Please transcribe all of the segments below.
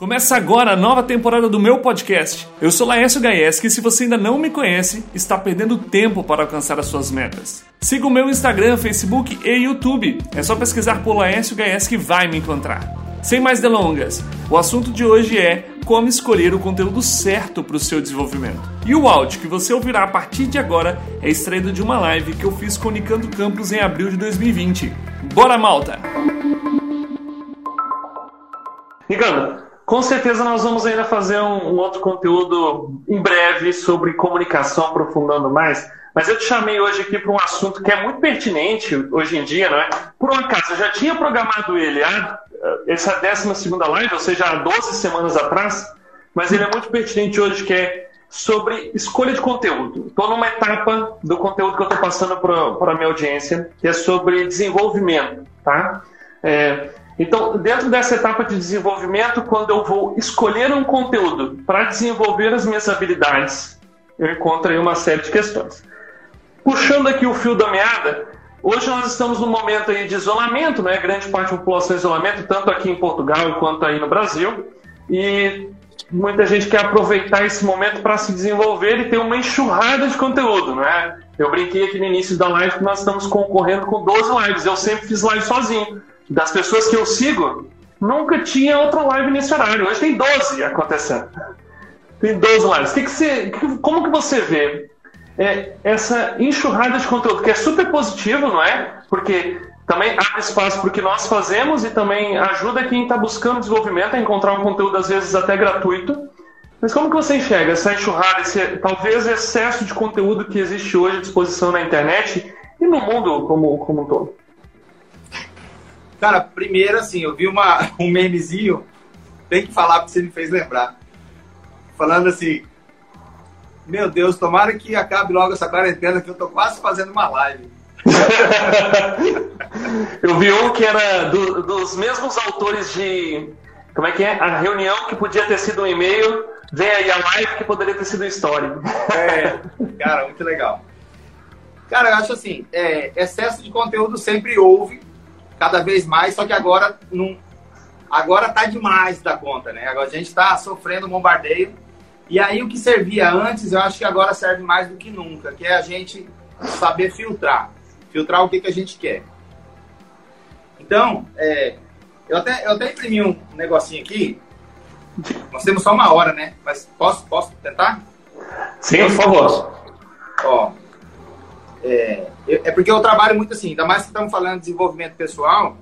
Começa agora a nova temporada do meu podcast. Eu sou Laércio Gaieski e se você ainda não me conhece, está perdendo tempo para alcançar as suas metas. Siga o meu Instagram, Facebook e YouTube. É só pesquisar por Laércio Gaieski que vai me encontrar. Sem mais delongas, o assunto de hoje é como escolher o conteúdo certo para o seu desenvolvimento. E o áudio que você ouvirá a partir de agora é extraído de uma live que eu fiz com o Nicando Campos em abril de 2020. Bora, malta! Nicando, com certeza nós vamos ainda fazer um, um, outro conteúdo em breve sobre comunicação, aprofundando mais. Mas eu te chamei hoje aqui para um assunto que é muito pertinente hoje em dia, não é? Por um acaso, eu já tinha programado ele, ah, essa 12 live, ou seja, há 12 semanas atrás, mas ele é muito pertinente hoje, que é sobre escolha de conteúdo. Estou numa etapa do conteúdo que eu estou passando para a minha audiência, que é sobre desenvolvimento, tá? É, então, dentro dessa etapa de desenvolvimento, quando eu vou escolher um conteúdo para desenvolver as minhas habilidades, eu encontro aí uma série de questões. Puxando aqui o fio da meada, hoje nós estamos num momento aí de isolamento, né? grande parte da população em isolamento, tanto aqui em Portugal quanto aí no Brasil, e muita gente quer aproveitar esse momento para se desenvolver e ter uma enxurrada de conteúdo, né? Eu brinquei aqui no início da live que nós estamos concorrendo com 12 lives, eu sempre fiz live sozinho das pessoas que eu sigo, nunca tinha outra live nesse horário. Hoje tem 12 acontecendo. Tem 12 lives. Que que você, como que você vê é, essa enxurrada de conteúdo, que é super positivo, não é? Porque também abre espaço para o que nós fazemos e também ajuda quem está buscando desenvolvimento a encontrar um conteúdo, às vezes, até gratuito. Mas como que você enxerga essa enxurrada, esse talvez excesso de conteúdo que existe hoje à disposição na internet e no mundo como, como um todo? Cara, primeiro, assim, eu vi uma, um memezinho, tem que falar porque você me fez lembrar. Falando assim, meu Deus, tomara que acabe logo essa quarentena, que eu tô quase fazendo uma live. eu vi um que era do, dos mesmos autores de. Como é que é? A reunião que podia ter sido um e-mail, vem aí a live que poderia ter sido história. É, cara, muito legal. Cara, eu acho assim, é, excesso de conteúdo sempre houve, cada vez mais, só que agora não, agora tá demais da conta, né? Agora a gente está sofrendo um bombardeio. E aí o que servia antes, eu acho que agora serve mais do que nunca, que é a gente saber filtrar. Filtrar o que, que a gente quer. Então, é, eu, até, eu até imprimi um negocinho aqui. Nós temos só uma hora, né? Mas posso, posso tentar? Sim, por favor. Ó, é, é porque eu trabalho muito assim, ainda mais que estamos falando de desenvolvimento pessoal,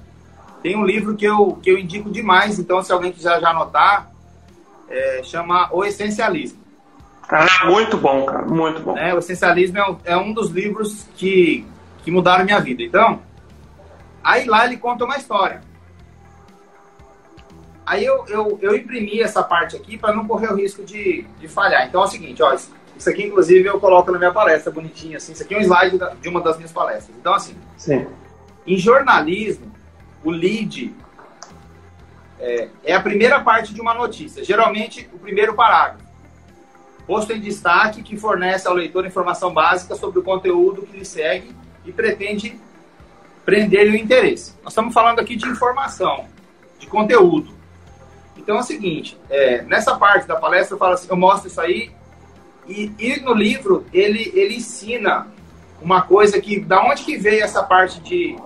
tem um livro que eu, que eu indico demais, então se alguém quiser já anotar, é, chama O Essencialismo. Ah, muito bom, cara, muito bom. É, o Essencialismo é um, é um dos livros que, que mudaram minha vida. Então, aí lá ele conta uma história. Aí eu, eu, eu imprimi essa parte aqui para não correr o risco de, de falhar. Então é o seguinte, ó, isso aqui, inclusive, eu coloco na minha palestra, bonitinho, assim. Isso aqui é um slide de uma das minhas palestras. Então, assim, Sim. em jornalismo, o lead é, é, a primeira parte de uma notícia. Geralmente, o primeiro parágrafo. Posto em destaque que fornece ao leitor informação básica sobre o conteúdo que lhe segue e pretende prender o interesse. Nós estamos falando aqui de informação, de conteúdo. Então é o seguinte, é, nessa parte da palestra eu falo assim, eu mostro isso aí e, e, no livro ele, ele ensina uma coisa que, da onde que veio essa parte de,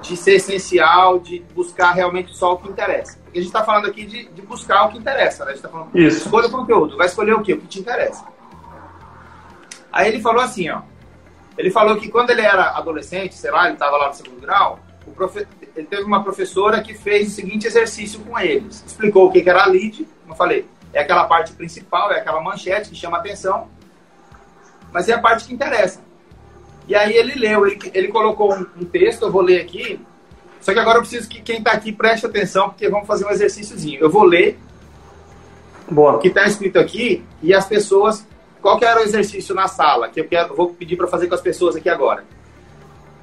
de ser essencial, de buscar realmente só o que interessa. Porque a gente está falando aqui de, de, buscar o que interessa, né? A gente está falando, Isso. escolha o conteúdo, vai escolher o quê? O que te interessa. Aí ele falou assim, ó, ele falou que quando ele era adolescente, sei lá, ele estava lá no segundo grau, profe... ele teve uma professora que fez o seguinte exercício com eles. Explicou o que era a lead, como eu falei, é aquela parte principal, é aquela manchete que chama atenção, mas é a parte que interessa. E aí ele leu, ele, ele colocou um, um texto, eu vou ler aqui, só que agora eu preciso que quem está aqui preste atenção, porque vamos fazer um exercíciozinho. Eu vou ler Boa. o que está escrito aqui e as pessoas. Qual que era o exercício na sala? Que eu, quero, eu vou pedir para fazer com as pessoas aqui agora.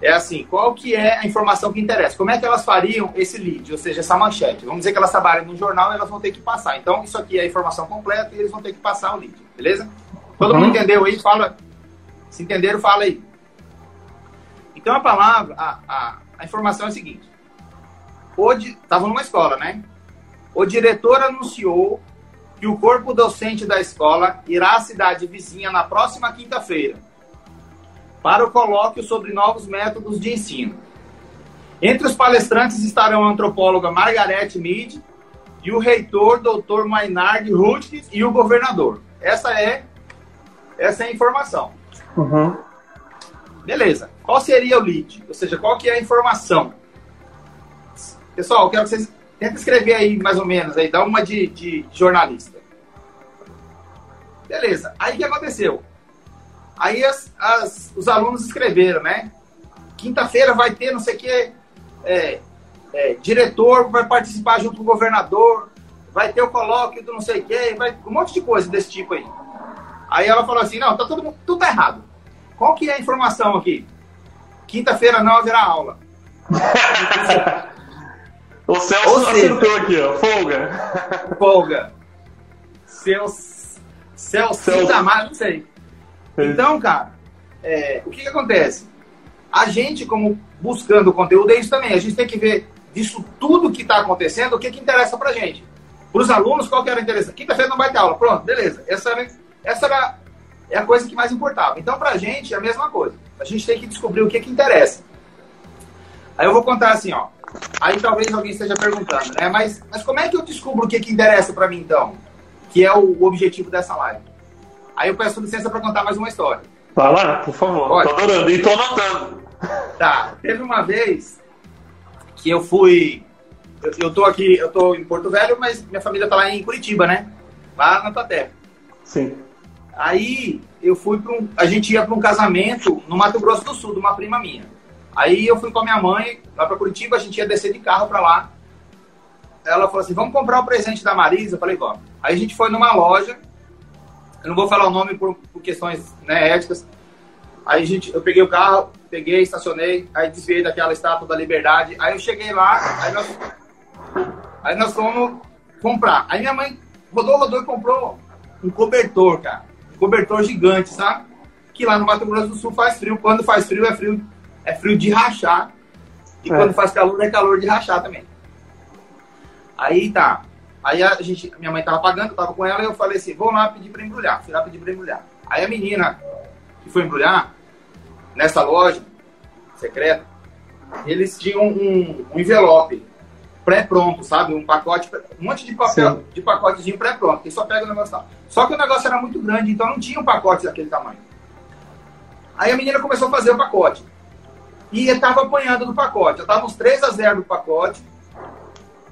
É assim, qual que é a informação que interessa? Como é que elas fariam esse lead, ou seja, essa manchete? Vamos dizer que elas trabalham no jornal e elas vão ter que passar. Então, isso aqui é a informação completa e eles vão ter que passar o lead, beleza? Todo uhum. mundo entendeu aí? Fala. Se entenderam, fala aí. Então, a palavra, a, a, a informação é a seguinte. Hoje, estava numa escola, né? o diretor anunciou que o corpo docente da escola irá à cidade vizinha na próxima quinta-feira para o colóquio sobre novos métodos de ensino. Entre os palestrantes estarão a antropóloga Margarete Mead e o reitor, Dr. Maynard Rutges, e o governador. Essa é, essa é a informação. Uhum. Beleza. Qual seria o lead? Ou seja, qual que é a informação? Pessoal, eu quero que vocês tentem escrever aí mais ou menos, aí, dá uma de, de jornalista. Beleza. Aí o que aconteceu? Aí as, as, os alunos escreveram, né? Quinta-feira vai ter não sei o que, é, é, diretor vai participar junto com o governador, vai ter o colóquio do não sei o que, vai, um monte de coisa desse tipo aí. Aí ela falou assim, não, tá tudo, tudo tá errado. Qual que é a informação aqui? Quinta-feira não haverá aula. o Celso Ou seja, acertou aqui, ó. Folga. Folga. Seus. Celso, Celso. Amado, não sei. Então, cara, é, o que, que acontece? A gente, como buscando conteúdo, é isso também. A gente tem que ver disso tudo que está acontecendo, o que, que interessa pra gente. Para os alunos, qual que era interessante? Quinta-feira não vai ter aula. Pronto, beleza. Essa era, essa era é a coisa que mais importava. Então, pra gente, é a mesma coisa. A gente tem que descobrir o que, que interessa. Aí eu vou contar assim, ó. Aí talvez alguém esteja perguntando, né? Mas, mas como é que eu descubro o que, que interessa para mim, então? Que é o, o objetivo dessa live. Aí eu peço licença para contar mais uma história. Vai lá, por favor. Pode. Tô adorando. E tô anotando. Tá. Teve uma vez que eu fui. Eu, eu tô aqui, eu tô em Porto Velho, mas minha família tá lá em Curitiba, né? Lá na tua terra. Sim. Aí eu fui para um. A gente ia para um casamento no Mato Grosso do Sul, de uma prima minha. Aí eu fui com a minha mãe lá para Curitiba, a gente ia descer de carro para lá. Ela falou assim: vamos comprar o presente da Marisa? Eu falei: vamos. Aí a gente foi numa loja eu não vou falar o nome por, por questões né, éticas. Aí gente, eu peguei o carro, peguei, estacionei, aí desviei daquela estátua da liberdade. Aí eu cheguei lá, aí nós, aí nós fomos comprar. Aí minha mãe rodou, rodou e comprou um cobertor, cara. Um cobertor gigante, sabe? Que lá no Mato Grosso do Sul faz frio. Quando faz frio, é frio, é frio de rachar. E é. quando faz calor, é calor de rachar também. Aí tá. Aí a gente, minha mãe tava pagando, eu tava com ela, e eu falei assim, vou lá pedir para embrulhar. Fui lá pedir para embrulhar. Aí a menina que foi embrulhar, nessa loja secreta, eles tinham um, um envelope pré-pronto, sabe? Um pacote, um monte de papel, Sim. de pacotezinho pré-pronto, que só pega o negócio lá. Só que o negócio era muito grande, então não tinha um pacote daquele tamanho. Aí a menina começou a fazer o pacote. E estava apanhando do pacote. Eu tava uns 3 a 0 do pacote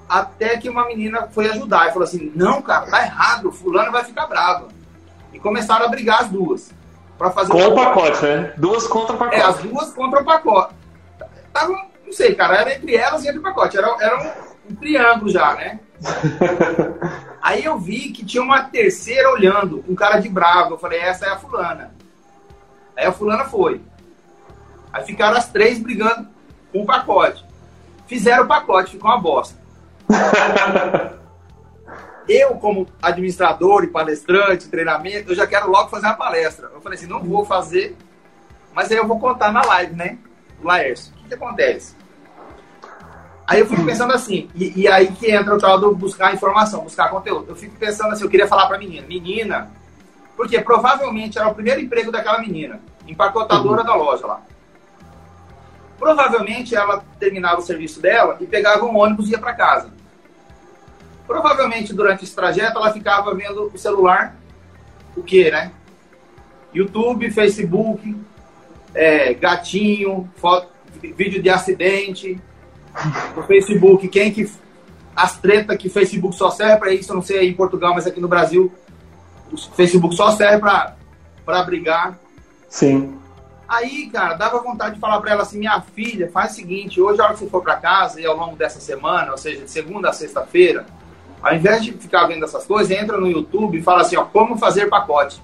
até que uma menina foi ajudar e falou assim: Não, cara, tá errado, fulano vai ficar bravo. E começaram a brigar as duas. para fazer Com o pacote. pacote, né? Duas contra o pacote. É, as duas contra o pacote. Tava, não sei, cara, era entre elas e entre o pacote. Era, era um, um triângulo já, né? Aí eu vi que tinha uma terceira olhando, um cara de bravo. Eu falei, essa é a fulana. Aí a fulana foi. Aí ficaram as três brigando com o pacote. Fizeram o pacote, ficou uma bosta. eu, como administrador e palestrante, treinamento, eu já quero logo fazer uma palestra. Eu falei assim, não vou fazer, mas aí eu vou contar na live, né? Laércio, o que, que acontece? Aí eu fico pensando assim, e, e, aí que entra o tal do buscar informação, buscar conteúdo. Eu fico pensando assim, eu queria falar pra menina, menina, porque provavelmente era o primeiro emprego daquela menina, empacotadora uhum. da loja lá. Provavelmente ela terminava o serviço dela e pegava um ônibus e ia para casa. Provavelmente durante esse trajeto ela ficava vendo o celular, o que, né? YouTube, Facebook, é, gatinho, foto, vídeo de acidente, o Facebook, quem que as tretas que Facebook só serve para isso, eu não sei aí em Portugal, mas aqui no Brasil o Facebook só serve para brigar. Sim. Aí, cara, dava vontade de falar para ela assim: minha filha, faz o seguinte, hoje, a hora que você for para casa e ao longo dessa semana, ou seja, de segunda a sexta-feira, ao invés de ficar vendo essas coisas, entra no YouTube e fala assim: ó, como fazer pacote.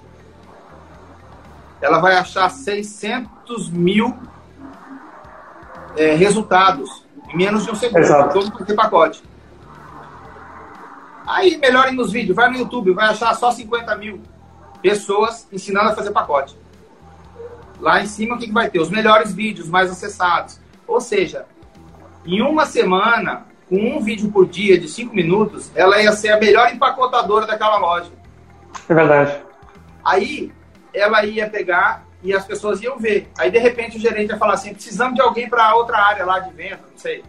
Ela vai achar 600 mil é, resultados em menos de um segundo. Exato. Como fazer pacote. Aí, melhorem nos vídeos, vai no YouTube, vai achar só 50 mil pessoas ensinando a fazer pacote. Lá em cima, o que, que vai ter? Os melhores vídeos, mais acessados. Ou seja, em uma semana, com um vídeo por dia de cinco minutos, ela ia ser a melhor empacotadora daquela loja. É verdade. Aí ela ia pegar e as pessoas iam ver. Aí de repente o gerente ia falar assim: precisamos de alguém para outra área lá de venda, não sei.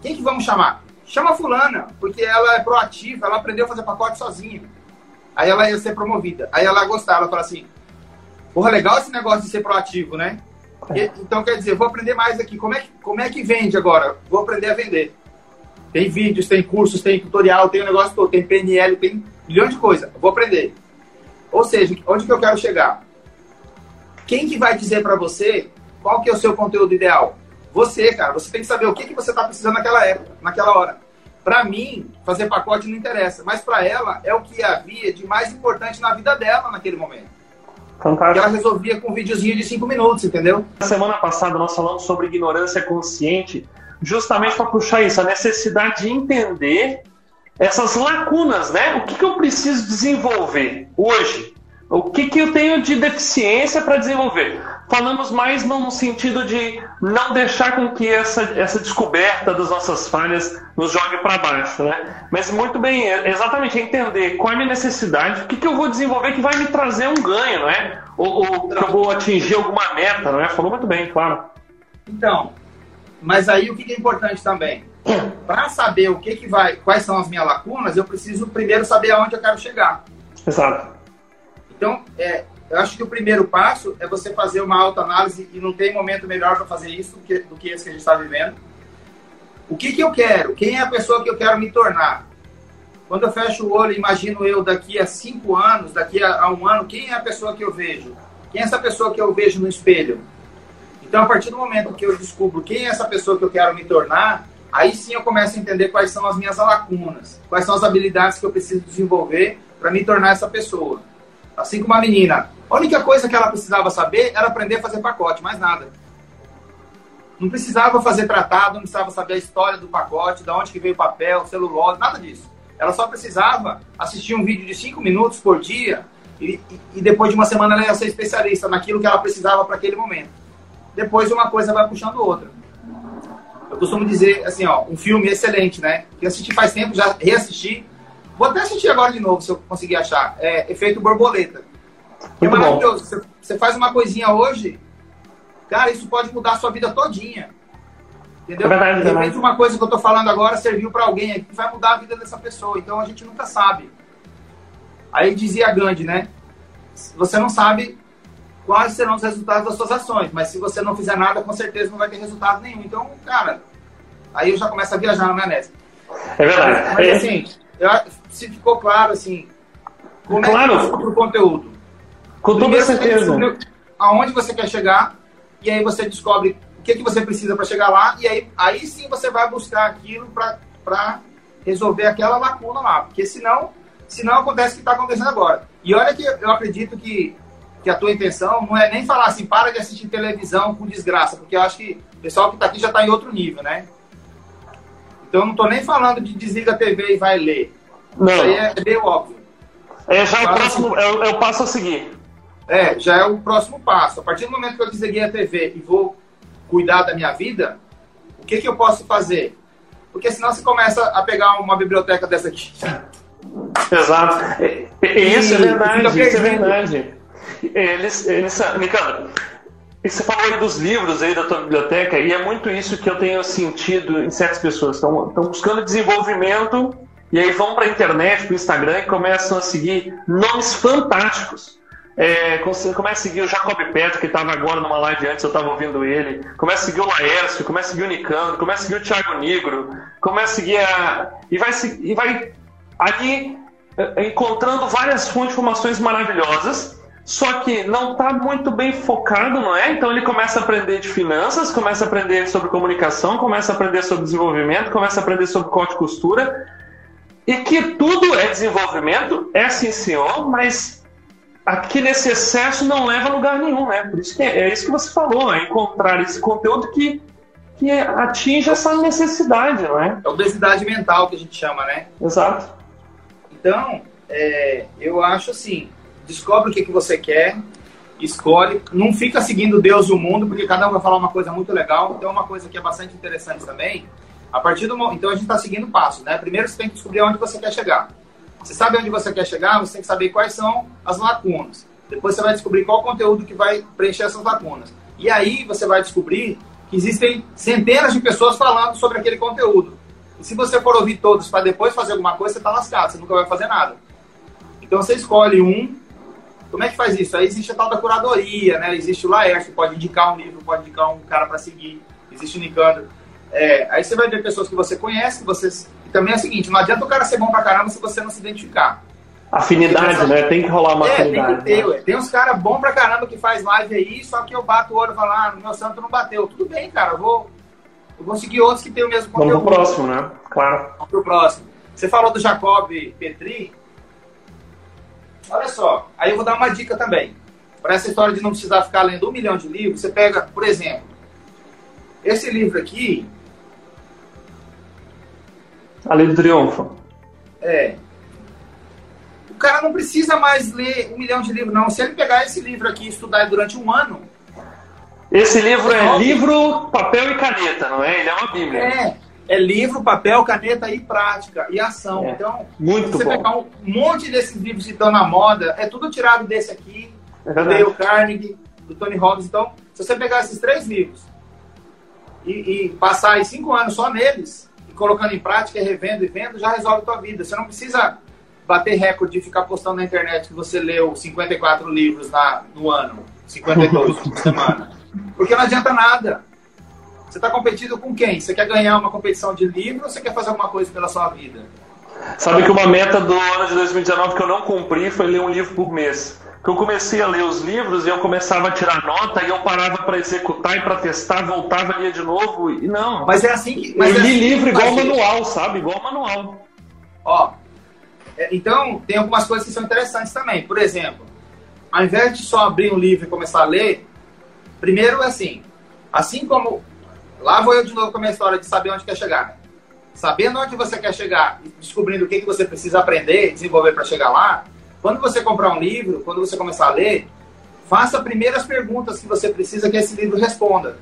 Quem que vamos chamar? Chama a fulana, porque ela é proativa, ela aprendeu a fazer pacote sozinha. Aí ela ia ser promovida. Aí ela ia gostar, ela fala assim: porra, legal esse negócio de ser proativo, né? E, então quer dizer, vou aprender mais aqui. Como é, que, como é que vende agora? Vou aprender a vender. Tem vídeos, tem cursos, tem tutorial, tem o um negócio todo, tem PNL, tem milhões de coisas. Vou aprender. Ou seja, onde que eu quero chegar? Quem que vai dizer para você qual que é o seu conteúdo ideal? Você, cara. Você tem que saber o que, que você está precisando naquela época, naquela hora. Para mim, fazer pacote não interessa, mas para ela é o que havia de mais importante na vida dela naquele momento. Fantástico. Que ela resolvia com um videozinho de cinco minutos, entendeu? Na semana passada nós falamos sobre ignorância consciente, justamente para puxar isso, a necessidade de entender essas lacunas, né? O que, que eu preciso desenvolver hoje? O que, que eu tenho de deficiência para desenvolver? Falamos mais no sentido de não deixar com que essa, essa descoberta das nossas falhas nos jogue para baixo, né? Mas muito bem, é exatamente entender qual é a minha necessidade, o que, que eu vou desenvolver que vai me trazer um ganho, né? Ou, ou que eu vou atingir alguma meta, não é? Falou muito bem, claro. Então, mas aí o que é importante também? Para saber o que, que vai, quais são as minhas lacunas, eu preciso primeiro saber aonde eu quero chegar. Exato. Então, é, eu acho que o primeiro passo é você fazer uma autoanálise e não tem momento melhor para fazer isso do que, do que esse que a gente está vivendo. O que, que eu quero? Quem é a pessoa que eu quero me tornar? Quando eu fecho o olho, imagino eu daqui a cinco anos, daqui a, a um ano, quem é a pessoa que eu vejo? Quem é essa pessoa que eu vejo no espelho? Então, a partir do momento que eu descubro quem é essa pessoa que eu quero me tornar, aí sim eu começo a entender quais são as minhas lacunas, quais são as habilidades que eu preciso desenvolver para me tornar essa pessoa. Assim como a menina. A única coisa que ela precisava saber era aprender a fazer pacote, mais nada. Não precisava fazer tratado, não precisava saber a história do pacote, de onde que veio o papel, celulose, nada disso. Ela só precisava assistir um vídeo de 5 minutos por dia e, e, depois de uma semana ela ia ser especialista naquilo que ela precisava para aquele momento. Depois uma coisa vai puxando outra. Eu costumo dizer assim, ó, um filme excelente, né? Que eu assisti faz tempo, já reassisti, Vou até assistir agora de novo, se eu conseguir achar. É Efeito Borboleta. É Muito é maravilhoso. Você, você faz uma coisinha hoje, cara, isso pode mudar a sua vida todinha. Entendeu? É verdade, de repente, uma coisa que eu estou falando agora serviu para alguém aqui que vai mudar a vida dessa pessoa. Então a gente nunca sabe. Aí dizia Gandhi, né? Você não sabe quais serão os resultados das suas ações, mas se você não fizer nada, com certeza não vai ter resultado nenhum. Então, cara, aí eu já começo a viajar na maionese. É verdade. Mas, assim, eu, se ficou claro, assim, como claro. é que o conteúdo. Com toda certeza. Aonde você quer chegar, e aí você descobre o que, que você precisa para chegar lá, e aí, aí sim você vai buscar aquilo para resolver aquela lacuna lá. Porque senão, senão acontece o que está acontecendo agora. E olha que eu acredito que, que a tua intenção não é nem falar assim, para de assistir televisão com desgraça, porque eu acho que o pessoal que está aqui já está em outro nível, né? Então eu não estou nem falando de desliga a TV e vai ler. Não. Isso aí é meio óbvio. É já é o, próximo, é, é o passo a seguir. É, já é o próximo passo. A partir do momento que eu desliguei a TV e vou cuidar da minha vida, o que, que eu posso fazer? Porque senão você começa a pegar uma biblioteca dessa aqui. Exato. Isso é verdade, isso é verdade. Eles, eles, Nicandro, você falou aí dos livros aí da tua biblioteca, e é muito isso que eu tenho sentido em certas pessoas. Estão, buscando desenvolvimento e aí vão para a internet, para o Instagram e começam a seguir nomes fantásticos. É, começa a seguir o Jacob Petro, que estava agora numa live antes, eu estava ouvindo ele. Começa a seguir o Laércio, começa a seguir o Nicandro, começa a seguir o Thiago Negro, começa a seguir a. E vai, e vai ali é, encontrando várias fontes informações maravilhosas, só que não está muito bem focado, não é? Então ele começa a aprender de finanças, começa a aprender sobre comunicação, começa a aprender sobre desenvolvimento, começa a aprender sobre corte e costura e que tudo é desenvolvimento, é sim senhor, mas aqui nesse excesso não leva a lugar nenhum, né? Por isso que é, é isso que você falou, é encontrar esse conteúdo que, que atinge essa necessidade, não é? É obesidade mental que a gente chama, né? Exato. Então, é, eu acho assim, descobre o que, que você quer, escolhe, não fica seguindo Deus e o mundo, porque cada um vai falar uma coisa muito legal. Então, uma coisa que é bastante interessante também A partir do então a gente está seguindo passos, né? Primeiro você tem que descobrir onde você quer chegar. Você sabe onde você quer chegar, você tem que saber quais são as lacunas. Depois você vai descobrir qual conteúdo que vai preencher essas lacunas. E aí você vai descobrir que existem centenas de pessoas falando sobre aquele conteúdo. E se você for ouvir todos para depois fazer alguma coisa, você está lascado, você nunca vai fazer nada. Então você escolhe um. Como é que faz isso? Aí existe a tal da curadoria, né? Existe o Laércio, pode indicar um livro, pode indicar um cara para seguir. Existe o Nicandro. É, aí você vai ver pessoas que você conhece, que você... e também é o seguinte, não adianta o cara ser bom pra caramba se você não se identificar. Afinidade, né? Tem que rolar uma é, afinidade. Tem, ter, né? tem uns caras bons pra caramba que faz live aí, só que eu bato o olho e falo, ah, no meu santo não bateu. Tudo bem, cara, eu vou, eu vou seguir outros que tem o mesmo conteúdo. Vamos pro próximo, né? Claro. Vamos pro próximo. Você falou do Jacob Petri. Olha só, aí eu vou dar uma dica também. Para essa história de não precisar ficar lendo um milhão de livros, você pega, por exemplo, esse livro aqui. A Lei do Triunfo. É. O cara não precisa mais ler um milhão de livros, não. Se ele pegar esse livro aqui e estudar durante um ano. Esse livro é livro, papel e caneta, não é? Ele é uma bíblia. É. É livro, papel, caneta e prática e ação. É, então, muito você bom. pegar um monte desses livros que estão na moda, é tudo tirado desse aqui, É do. Dale Carnegie, do Tony Robbins. Então, se você pegar esses três livros e, e passar aí cinco anos só neles, e colocando em prática, e revendo e vendo, já resolve a tua vida. Você não precisa bater recorde de ficar postando na internet que você leu 54 livros na, no ano, 52 por semana. Porque não adianta nada. Você está competindo com quem? Você quer ganhar uma competição de livro ou você quer fazer alguma coisa pela sua vida? Sabe que uma meta do ano de 2019 que eu não cumpri foi ler um livro por mês. Que eu comecei a ler os livros e eu começava a tirar nota e eu parava para executar e para testar, voltava lia de novo e não. Mas é assim que. eu Mas é li assim livro igual manual, sabe? Igual manual. Ó, é, então tem algumas coisas que são interessantes também. Por exemplo, ao invés de só abrir um livro e começar a ler, primeiro é assim, assim como lá vou eu de novo com a minha história de saber onde quer chegar. Sabendo onde você quer chegar e descobrindo o que, que você precisa aprender, desenvolver para chegar lá, quando você comprar um livro, quando você começar a ler, faça primeiro as perguntas que você precisa que esse livro responda.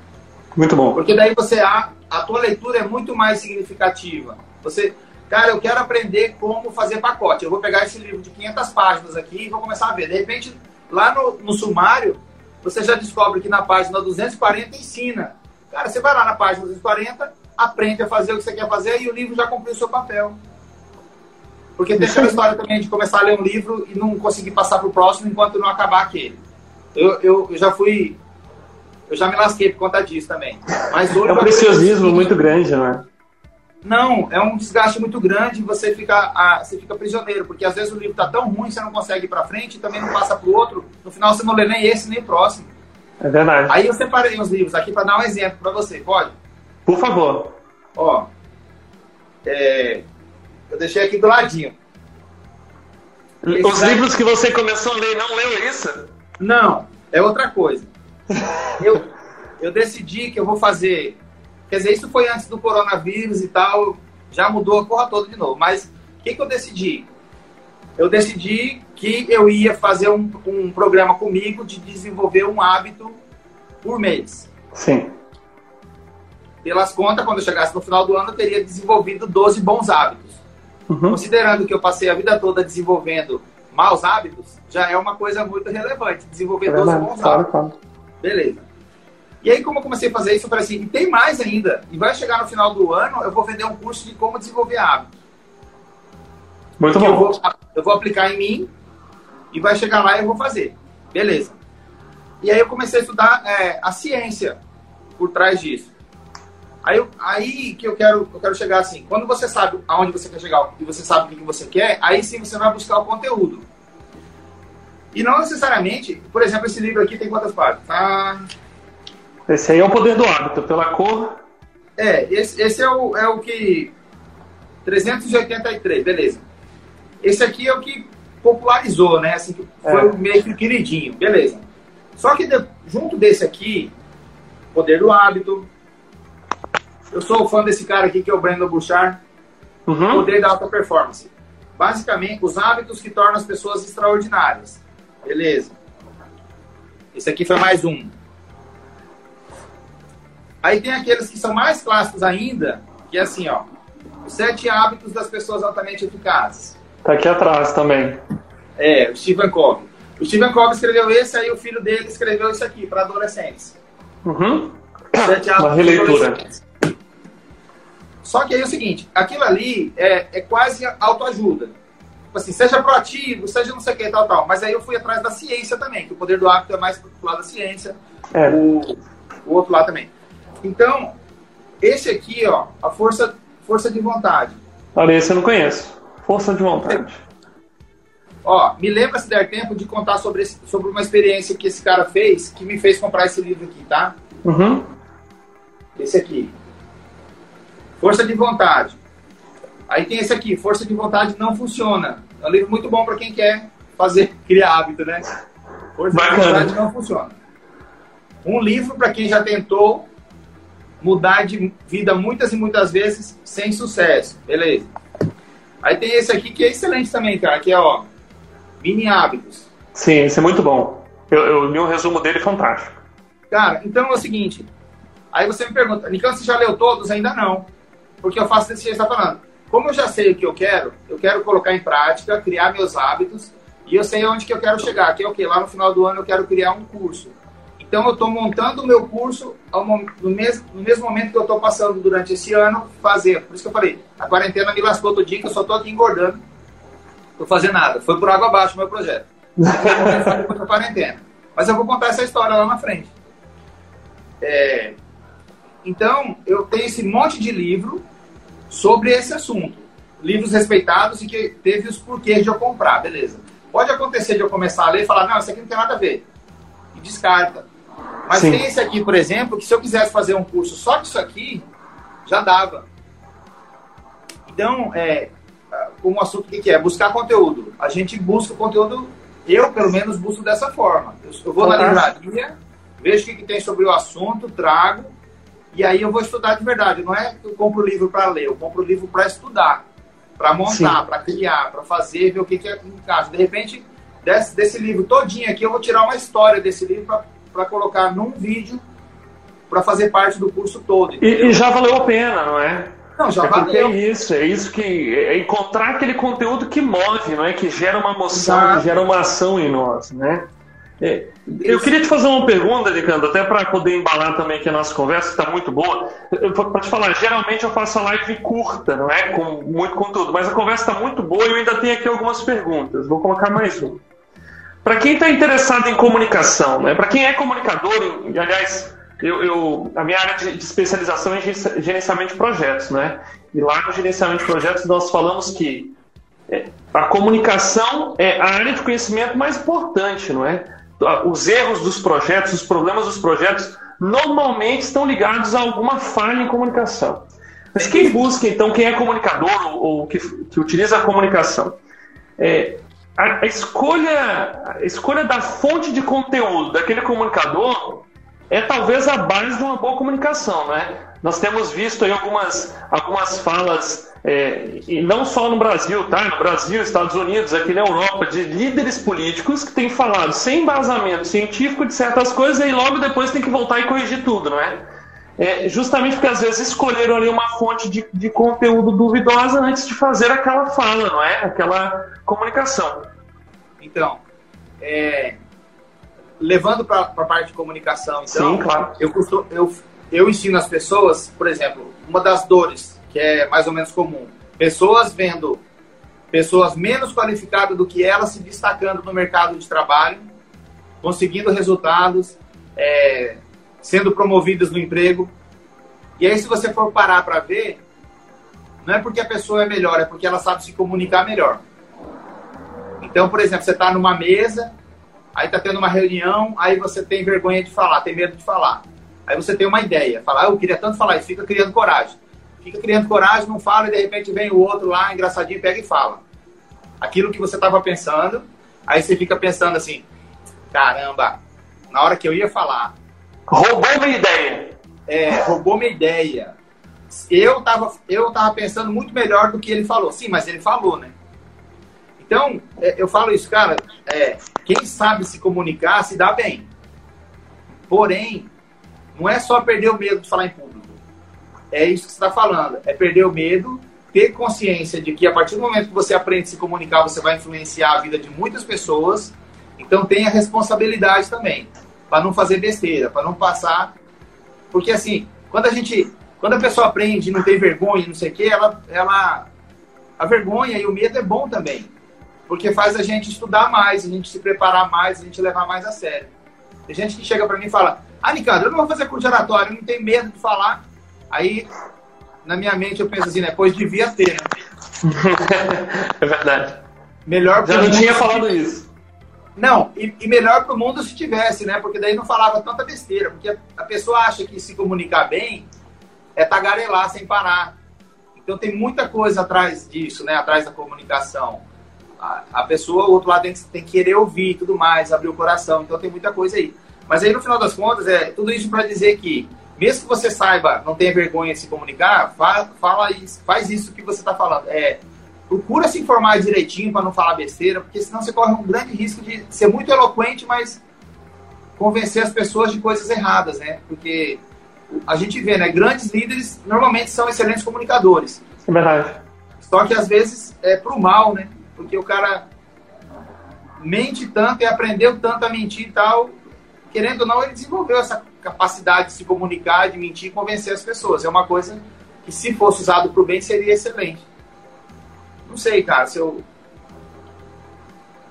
Muito bom. Porque daí você a, a tua leitura é muito mais significativa. Você, cara, eu quero aprender como fazer pacote. Eu vou pegar esse livro de 500 páginas aqui e vou começar a ver. De repente, lá no, no sumário, você já descobre que na página 240 ensina. Cara, você vai lá na página 240, aprende a fazer o que você quer fazer e o livro já cumpriu o seu papel. Porque tem aquela história também de começar a ler um livro e não conseguir passar para o próximo enquanto não acabar aquele. Eu, eu, eu já fui. Eu já me lasquei por conta disso também. Mas hoje É um preciosismo muito grande, né? Não, é um desgaste muito grande e você fica, ah, você fica prisioneiro, porque às vezes o livro tá tão ruim, você não consegue ir para frente e também não passa pro outro. No final você não lê nem esse nem o próximo. É verdade. Aí eu separei uns livros aqui para dar um exemplo para você, pode? Por favor. Ó, é, eu deixei aqui do ladinho. Os livros que você começou a ler, não leu isso? Não, é outra coisa. Eu, eu decidi que eu vou fazer. Quer dizer, isso foi antes do coronavírus e tal, já mudou a porra toda de novo. Mas o que, que eu decidi? Eu decidi que eu ia fazer um, um programa comigo de desenvolver um hábito por mês. Sim. Pelas contas, quando eu chegasse no final do ano, eu teria desenvolvido 12 bons hábitos. Uhum. Considerando que eu passei a vida toda desenvolvendo maus hábitos, já é uma coisa muito relevante. Desenvolver É 12 verdade. bons Claro, hábitos. claro. Beleza. E aí, como eu comecei a fazer isso, eu falei assim, e tem mais ainda. E vai chegar no final do ano, eu vou vender um curso de como desenvolver hábitos. Muito Que eu bom. vou, eu vou aplicar em mim e vai chegar lá e eu vou fazer. Beleza. E aí eu comecei a estudar é, a ciência por trás disso. Aí, eu- aí que eu quero, eu quero chegar assim, quando você sabe aonde você quer chegar e você sabe o que que você quer, aí sim você vai buscar o conteúdo. E não necessariamente, por exemplo, esse livro aqui tem quantas páginas? Ah, Esse aí é o poder do hábito, pela cor. É, esse, esse é, o, é o que. 383, beleza. Esse aqui é o que popularizou, né? Assim, que foi É. o meio que queridinho, beleza. Só que de- junto desse aqui, Poder do Hábito. Eu sou fã desse cara aqui que é o Brandon Bouchard, Uhum. Poder da Alta Performance. Basicamente, os hábitos que tornam as pessoas extraordinárias. Beleza. Esse aqui foi mais um. Aí tem aqueles que são mais clássicos ainda, que é assim, ó. Os sete hábitos das pessoas altamente eficazes. Tá aqui atrás também. É, o Stephen Covey. O Stephen Covey escreveu esse, aí o filho dele escreveu isso aqui, para adolescentes. Uhum. Sete Uma releitura. Só que aí é o seguinte, aquilo ali é, é quase autoajuda. Tipo assim, seja proativo, seja não sei o que, tal, tal. Mas aí eu fui atrás da ciência também, que o poder do hábito é mais pro lado da ciência, É. o, o outro lado também. Então, esse aqui, ó, a força, força de vontade. Olha, esse eu não conheço. Força de vontade. Ó, me lembra se der tempo de contar sobre, esse- sobre uma experiência que esse cara fez, que me fez comprar esse livro aqui, tá? Uhum. Esse aqui. Força de vontade. Aí tem esse aqui, força de vontade não funciona. É um livro muito bom para quem quer fazer, criar hábito, né? Força de Bacana. vontade não funciona. Um livro para quem já tentou mudar de vida muitas e muitas vezes sem sucesso. Beleza. Aí tem esse aqui que é excelente também, cara, que é, ó, mini hábitos. Sim, esse é muito bom. Eu, eu li um resumo dele fantástico. Cara, então é o seguinte. Aí você me pergunta, Nicão, você já leu todos? Ainda não. Porque eu faço desse jeito que você está falando. Como eu já sei o que eu quero, eu quero colocar em prática, criar meus hábitos, e eu sei onde que eu quero chegar, que é o quê? Lá no final do ano eu quero criar um curso. Então eu estou montando o meu curso no, mesmo, no mesmo momento que eu estou passando durante esse ano fazer. Por isso que eu falei, a quarentena me lascou todo dia, que eu só estou aqui engordando. Tô fazendo nada. Foi por água abaixo o meu projeto. Depois da quarentena. Mas eu vou contar essa história lá na frente. É, então, eu tenho esse monte de livro sobre esse assunto. Livros respeitados e que teve os porquês de eu comprar, beleza. Pode acontecer de eu começar a ler e falar, não, isso aqui não tem nada a ver. E descarta. Mas Sim. tem esse aqui, por exemplo, que se eu quisesse fazer um curso só disso aqui, já dava. Então, é, como assunto, o que, que é? Buscar conteúdo. A gente busca conteúdo, eu pelo menos busco dessa forma. Eu, eu vou na Fantástico. livraria, vejo o que, que tem sobre o assunto, trago, e aí eu vou estudar de verdade. Não é que eu compro o livro para ler, eu compro o livro para estudar, para montar, para criar, para fazer, ver o que, que encaixa. De repente, desse, desse livro todinho aqui, eu vou tirar uma história desse livro para colocar num vídeo para fazer parte do curso todo. E, e já valeu a pena, não é? Não, já é valeu. é isso, é isso que. É encontrar aquele conteúdo que move, não é? Que gera uma emoção, Exato. que gera uma ação em nós, né? É, eu queria te fazer uma pergunta, Nicandro, até para poder embalar também aqui a nossa conversa, que está muito boa. Para te falar, geralmente eu faço a live curta, não é? Com muito conteúdo, mas a conversa está muito boa e eu ainda tenho aqui algumas perguntas. Vou colocar mais uma. Para quem está interessado em comunicação, né? para quem é comunicador, e aliás, eu, eu- a minha área de, especialização é gerenci- gerenciamento de projetos, né? E lá no gerenciamento de projetos nós falamos que é, a comunicação é a área de conhecimento mais importante, não é? Os erros dos projetos, os problemas dos projetos, normalmente estão ligados a alguma falha em comunicação. Mas quem busca, então, quem é comunicador ou, ou que, que utiliza a comunicação, é, a, a escolha, a escolha da fonte de conteúdo daquele comunicador é talvez a base de uma boa comunicação, né? Nós temos visto aí algumas, algumas falas, é, e não só no Brasil, tá? No Brasil, Estados Unidos, aqui na Europa, de líderes políticos que têm falado sem embasamento científico de certas coisas e logo depois tem que voltar e corrigir tudo, não é? É, justamente porque às vezes escolheram ali uma fonte de, de conteúdo duvidosa antes de fazer aquela fala, não é? Aquela comunicação. Então, é, levando para a parte de comunicação, então, Sim, claro. eu, costumo, eu, eu ensino as pessoas, por exemplo, uma das dores, que é mais ou menos comum, pessoas vendo pessoas menos qualificadas do que elas se destacando no mercado de trabalho, conseguindo resultados, é, sendo promovidas no emprego. E aí, se você for parar para ver, não é porque a pessoa é melhor, é porque ela sabe se comunicar melhor. Então, por exemplo, você está numa mesa, aí está tendo uma reunião, aí você tem vergonha de falar, tem medo de falar. Aí você tem uma ideia, fala, ah, eu queria tanto falar, e fica criando coragem. Fica criando coragem, não fala, e de repente vem o outro lá, engraçadinho, pega e fala. Aquilo que você estava pensando, aí você fica pensando assim, caramba, na hora que eu ia falar, Roubou uma ideia. é, roubou minha ideia. Eu tava, eu tava pensando muito melhor do que ele falou. Sim, mas ele falou, né? Então, é, eu falo isso, cara, é, quem sabe se comunicar se dá bem. Porém, não é só perder o medo de falar em público. é isso que você está falando, é perder o medo, ter consciência de que a partir do momento que você aprende a se comunicar, você vai influenciar a vida de muitas pessoas. Então tenha responsabilidade também, para não fazer besteira, para não passar. Porque assim, quando a gente. Quando a pessoa aprende, não tem vergonha, não sei o quê, ela, ela. A vergonha e o medo é bom também. Porque faz a gente estudar mais, a gente se preparar mais, a gente levar mais a sério. Tem gente que chega para mim e fala: Ah, Nicandro, eu não vou fazer curso de oratório, eu não tenho medo de falar. Aí na minha mente eu penso assim, né? Pois devia ter, né? é verdade. Melhor Já não tinha falado isso. Não, e, e melhor para o mundo se tivesse, né? Porque daí não falava tanta besteira. Porque a, pessoa acha que se comunicar bem é tagarelar sem parar. Então tem muita coisa atrás disso, né? Atrás da comunicação. A, a pessoa, o outro lado tem que, tem que querer ouvir tudo mais, abrir o coração. Então tem muita coisa aí. Mas aí no final das contas, é tudo isso para dizer que mesmo que você saiba, não tenha vergonha de se comunicar, fala, fala isso, faz isso que você está falando. É, procura se informar direitinho para não falar besteira, porque senão você corre um grande risco de ser muito eloquente, mas convencer as pessoas de coisas erradas, né? Porque a gente vê, né? Grandes líderes normalmente são excelentes comunicadores. É verdade. Só que às vezes é pro mal, né? Porque o cara mente tanto e aprendeu tanto a mentir e tal, querendo ou não, ele desenvolveu essa capacidade de se comunicar, de mentir e convencer as pessoas. É uma coisa que, se fosse usado para o bem, seria excelente. Não sei, cara, se eu.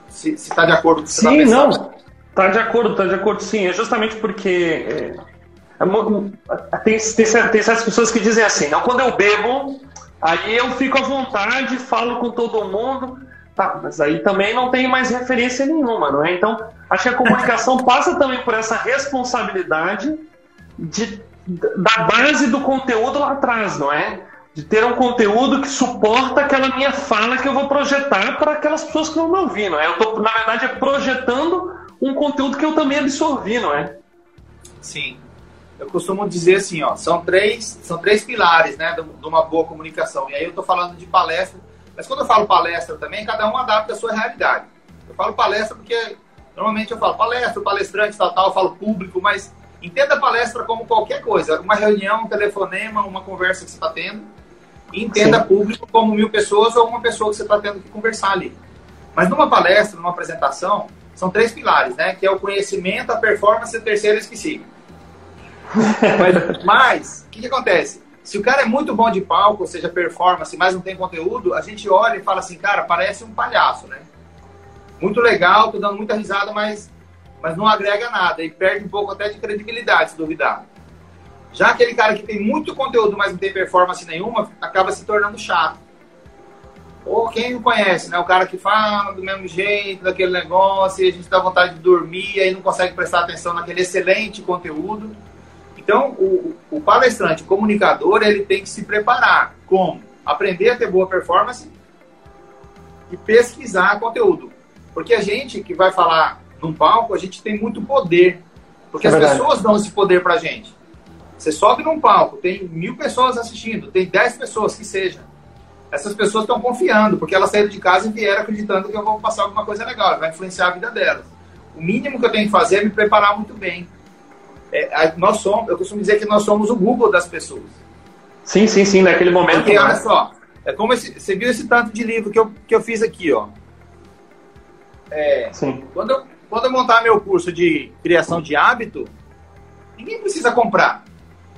Se está de acordo com o que Sim, você tá não. Está de acordo, está de acordo, sim. É justamente porque. É, é, tem, tem, tem certas pessoas que dizem assim: não, quando eu bebo, aí eu fico à vontade, falo com todo mundo. Tá, mas aí também não tem mais referência nenhuma, não é? Então, acho que a comunicação passa também por essa responsabilidade de, da base do conteúdo lá atrás, não é? De ter um conteúdo que suporta aquela minha fala que eu vou projetar para aquelas pessoas que não me é? Eu estou, na verdade, é projetando um conteúdo que eu também absorvi, não é? Sim. Eu costumo dizer assim, ó, são três, são três pilares, né, de uma boa comunicação. E aí eu estou falando de palestra mas quando eu falo palestra também, cada um adapta a sua realidade. Eu falo palestra porque normalmente eu falo palestra, palestrante, tal, tal, eu falo público, mas entenda a palestra como qualquer coisa. Uma reunião, um telefonema, uma conversa que você está tendo. Entenda Sim. público como mil pessoas ou uma pessoa que você está tendo que conversar ali. Mas numa palestra, numa apresentação, são três pilares, né? Que é o conhecimento, a performance e o terceiro esqueci. mas, mas, o que, que acontece? Se o cara é muito bom de palco, ou seja, performance, mas não tem conteúdo, a gente olha e fala assim, cara, parece um palhaço, né? Muito legal, tô dando muita risada, mas, mas não agrega nada e perde um pouco até de credibilidade, se duvidar. Já aquele cara que tem muito conteúdo, mas não tem performance nenhuma, acaba se tornando chato. Ou quem não conhece, né? O cara que fala do mesmo jeito, daquele negócio, e a gente dá vontade de dormir, e aí não consegue prestar atenção naquele excelente conteúdo. Então, o, o palestrante, o comunicador, ele tem que se preparar com aprender a ter boa performance e pesquisar conteúdo. Porque a gente que vai falar num palco, a gente tem muito poder. Porque é as verdade. pessoas dão esse poder pra gente. Você sobe num palco, tem mil pessoas assistindo, tem dez pessoas que seja. Essas pessoas estão confiando, porque elas saíram de casa e vieram acreditando que eu vou passar alguma coisa legal, vai influenciar a vida delas. O mínimo que eu tenho que fazer é me preparar muito bem é, nós somos, eu costumo dizer que nós somos o Google das pessoas. Sim, sim, sim, naquele momento. Porque, olha só, é como esse, você viu esse tanto de livro que eu, que eu fiz aqui, ó. É, sim. Quando eu, quando eu montar meu curso de criação de hábito, ninguém precisa comprar.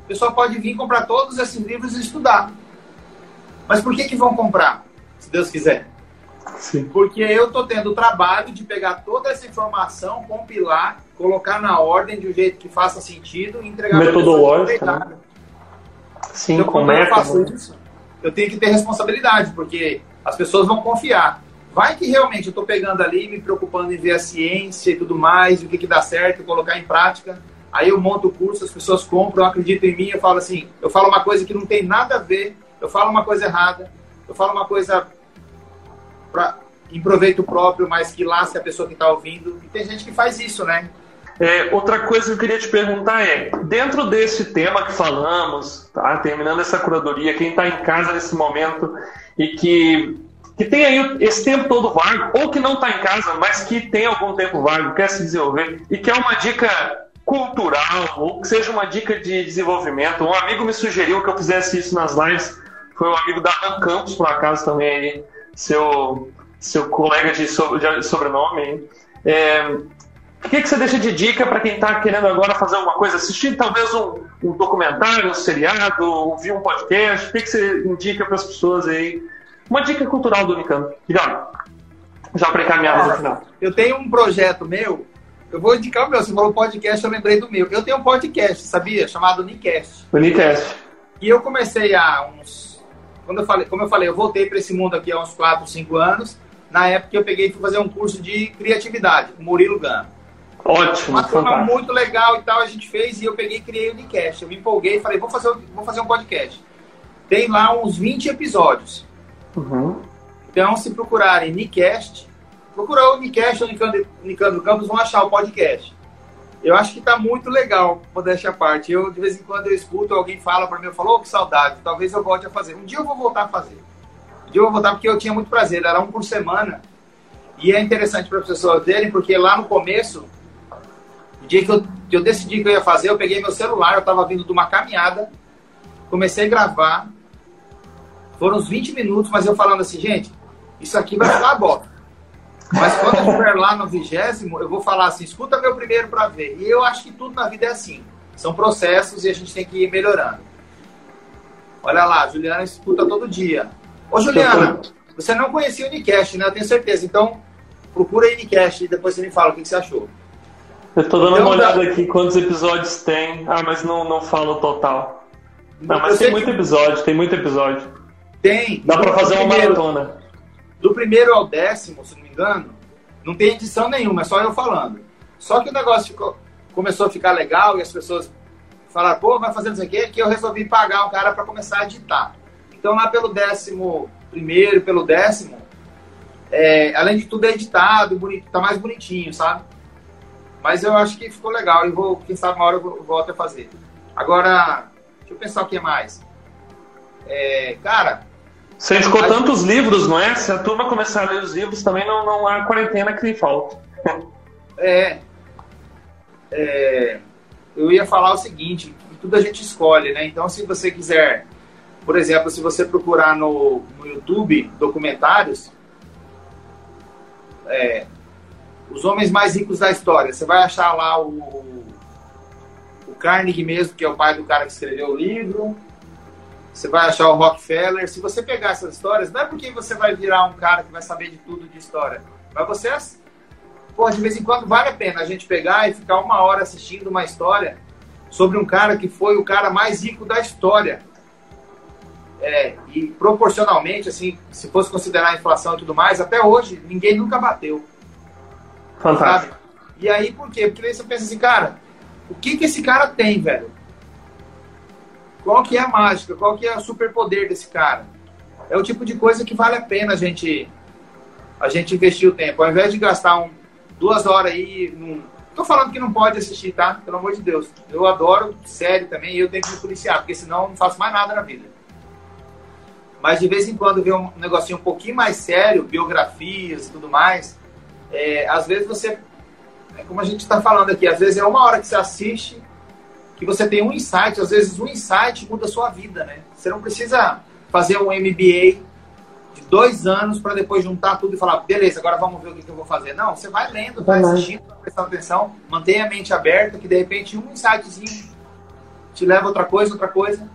O pessoal pode vir comprar todos esses livros e estudar. Mas por que, que vão comprar, se Deus quiser? Sim. Porque eu estou tendo o trabalho de pegar toda essa informação, compilar, colocar na ordem de um jeito que faça sentido e entregar Metodológico, né? Sim, então, como eu faço isso, eu tenho que ter responsabilidade, porque as pessoas vão confiar. Vai que realmente eu estou pegando ali, me preocupando em ver a ciência e tudo mais, o que, que dá certo, colocar em prática. Aí eu monto o curso, as pessoas compram, acreditam em mim, eu falo assim, eu falo uma coisa que não tem nada a ver, eu falo uma coisa errada, eu falo uma coisa pra, em proveito próprio, mas que lasque a pessoa que está ouvindo. E tem gente que faz isso, né? É, outra coisa que eu queria te perguntar é, dentro desse tema que falamos, tá, terminando essa curadoria, quem está em casa nesse momento e que, que tem aí esse tempo todo vago, ou que não está em casa, mas que tem algum tempo vago, quer se desenvolver, e quer uma dica cultural, ou que seja uma dica de desenvolvimento. Um amigo me sugeriu que eu fizesse isso nas lives, foi um amigo da Dan Campos, por acaso, também aí, seu, seu colega de, de sobrenome. É, o que, que você deixa de dica para quem está querendo agora fazer alguma coisa? Assistir talvez um, um documentário, um seriado, ouvir um podcast? O que, que você indica para as pessoas aí? Uma dica cultural do Unicamp. Já, já para encaminhar no final. Eu tenho um projeto meu, eu vou indicar o meu. Você falou podcast, eu lembrei do meu. Eu tenho um podcast, sabia? Chamado Unicast. Unicast. E eu comecei há uns. Quando eu falei, como eu falei, eu voltei para esse mundo aqui há uns 4, 5 anos. Na época eu peguei e fui fazer um curso de criatividade com Murilo Gama. Ótimo. Uma turma muito legal e tal, a gente fez e eu peguei e criei o Unicast. Eu me empolguei e falei, vou fazer, vou fazer um podcast. Tem lá uns 20 episódios. Uhum. Então, se procurarem Unicast, procurou o Unicast ou Unicando, Campos, vão achar o podcast. Eu acho que tá muito legal, modéstia à parte. Eu, de vez em quando, eu escuto, alguém fala para mim, eu falo, oh, que saudade, talvez eu volte a fazer. Um dia eu vou voltar a fazer. Um dia eu vou voltar porque eu tinha muito prazer, era um por semana. E é interessante para as pessoas verem, porque lá no começo, o dia que eu, que eu decidi que eu ia fazer, eu peguei meu celular, eu estava vindo de uma caminhada, comecei a gravar. Foram uns 20 minutos, mas eu falando assim, gente, isso aqui vai ficar bom. Mas quando eu estiver lá no vigésimo, eu vou falar assim, escuta meu primeiro para ver. E eu acho que tudo na vida é assim. São processos e a gente tem que ir melhorando. Olha lá, Juliana escuta todo dia. Ô, Juliana, você não conhecia o Unicast, né? Eu tenho certeza. Então, procura aí Unicast e depois você me fala o que você achou. Eu tô dando então, uma olhada aqui quantos episódios tem. Ah, mas não, não falo o total. Não, mas tem muito que... episódio, tem muito episódio. Tem. Dá para fazer uma primeiro, maratona. Do primeiro ao décimo, se não me não tem edição nenhuma, é só eu falando. Só que o negócio ficou, começou a ficar legal e as pessoas falaram, pô, vai fazer isso aqui, que eu resolvi pagar um cara para começar a editar. Então lá pelo décimo primeiro, pelo décimo, é, além de tudo é editado, bonito, tá mais bonitinho, sabe? Mas eu acho que ficou legal e vou, quem sabe uma hora eu volto a fazer. Agora, deixa eu pensar o que mais. É, cara. Você indicou tantos livros, não é? Se a turma começar a ler os livros, também não, não há quarentena que falta. é, é. Eu ia falar o seguinte: tudo a gente escolhe, né? Então, se você quiser, por exemplo, se você procurar no, no YouTube documentários, é, os homens mais ricos da história. Você vai achar lá o, o Carnegie mesmo, que é o pai do cara que escreveu o livro. Você vai achar o Rockefeller. Se você pegar essas histórias, não é porque você vai virar um cara que vai saber de tudo de história, mas você, pô, de vez em quando vale a pena a gente pegar e ficar uma hora assistindo uma história sobre um cara que foi o cara mais rico da história. É, e proporcionalmente, assim, se fosse considerar a inflação e tudo mais, até hoje ninguém nunca bateu. Fantástico. Sabe? E aí, por quê? Porque aí você pensa assim, cara, o que que esse cara tem, velho? Qual que é a mágica? Qual que é o superpoder desse cara? É o tipo de coisa que vale a pena a gente, a gente investir o tempo. Ao invés de gastar um, duas horas aí num... Tô falando que não pode assistir, tá? Pelo amor de Deus. Eu adoro série também e eu tenho que me policiar, porque senão não faço mais nada na vida. Mas de vez em quando ver um negocinho um pouquinho mais sério, biografias e tudo mais, é, às vezes você, é como a gente está falando aqui, às vezes é uma hora que você assiste que você tem um insight, às vezes um insight muda a sua vida, né? Você não precisa fazer um MBA de dois anos para depois juntar tudo e falar, beleza, agora vamos ver o que, que eu vou fazer. Não, você vai lendo, vai assistindo, vai prestando atenção, mantenha a mente aberta, que de repente um insightzinho te leva a outra coisa, outra coisa.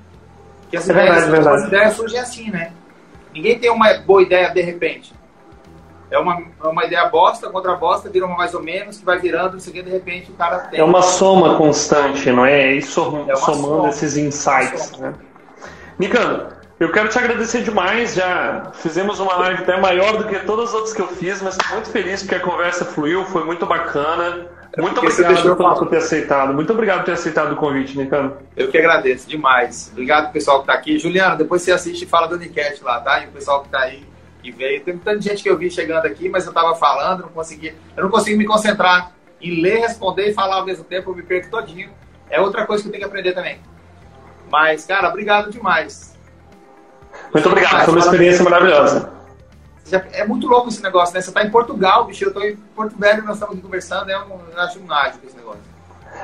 Que as, é ideias, verdade, as ideias surgem assim, né? Ninguém tem uma boa ideia de repente é uma, é uma ideia bosta contra bosta, vira uma mais ou menos, que vai virando, isso aqui, de repente o cara tem. É uma soma constante, não é? E som, é somando soma, esses insights. Né? Nicano, eu quero te agradecer demais. Já fizemos uma live até maior do que todas as outras que eu fiz, mas estou muito feliz porque a conversa fluiu, foi muito bacana. É muito obrigado por ter aceitado. Muito obrigado por ter aceitado o convite, Nicano. Eu que agradeço demais. Obrigado pessoal que está aqui. Juliano, depois você assiste e fala do Niket lá, tá? E o pessoal que está aí que veio. Tem tanta gente que eu vi chegando aqui, mas eu estava falando, não consegui, eu não consigo me concentrar em ler, responder e falar ao mesmo tempo, eu me perco todinho. É outra coisa que eu tenho que aprender também. Mas, cara, obrigado demais. Muito obrigado, demais. foi uma experiência maravilhosa. É muito louco esse negócio, né? Você está em Portugal, bicho, eu estou em Porto Velho, nós estamos aqui conversando, é um, eu acho mágico esse negócio.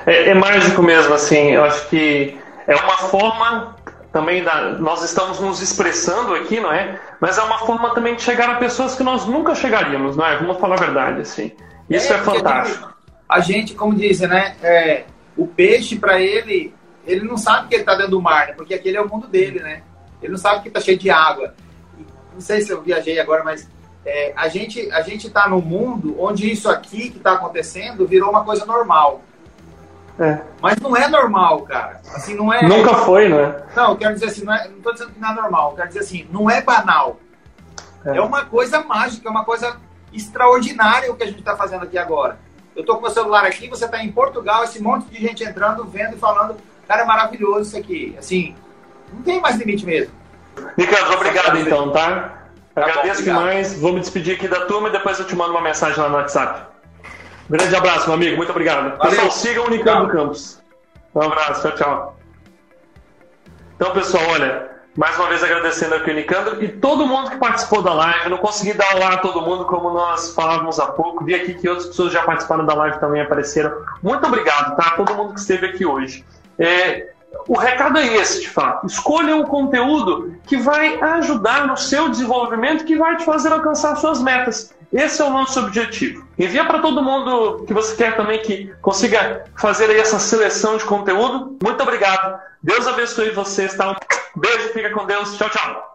é, é mágico mesmo, assim. Eu acho que é uma forma também da, nós estamos nos expressando aqui, não é? Mas é uma forma também de chegar a pessoas que nós nunca chegaríamos, não é? Vamos falar a verdade, assim. Isso é, é fantástico. A gente, como dizem, né? É, o peixe para ele, ele não sabe que ele está dentro do mar, né? porque aquele é o mundo dele, né? Ele não sabe que está cheio de água. Não sei se eu viajei agora, mas é, a gente a gente está no mundo onde isso aqui que está acontecendo virou uma coisa normal. É. Mas não é normal, cara. Assim, não é. Nunca foi, né? Não, eu quero dizer assim, não, é, não tô dizendo que não é normal. Eu quero dizer assim, não é banal. É, é uma coisa mágica, é uma coisa extraordinária o que a gente está fazendo aqui agora. Eu tô com meu celular aqui, você está em Portugal, esse monte de gente entrando, vendo e falando, cara, é maravilhoso isso aqui. Assim, não tem mais limite mesmo. Ricardo, obrigado então, tá? tá Agradeço bom, demais. Vou me despedir aqui da turma e depois eu te mando uma mensagem lá no WhatsApp. Um grande abraço, meu amigo. Muito obrigado. Valeu. Pessoal, sigam o Unicamp Campus. Um abraço. Tchau, tchau. Então, pessoal, olha, mais uma vez agradecendo aqui o Unicandro e todo mundo que participou da live. não consegui dar olá a todo mundo, como nós falávamos há pouco. Vi aqui que outras pessoas já participaram da live também apareceram. Muito obrigado, tá? Todo mundo que esteve aqui hoje. É, o recado é esse, de fato. Escolha um conteúdo que vai ajudar no seu desenvolvimento, que vai te fazer alcançar suas metas. Esse é o nosso objetivo. Envia para todo mundo que você quer também que consiga fazer aí essa seleção de conteúdo. Muito obrigado. Deus abençoe vocês. Tá? Beijo, fica com Deus. Tchau, tchau.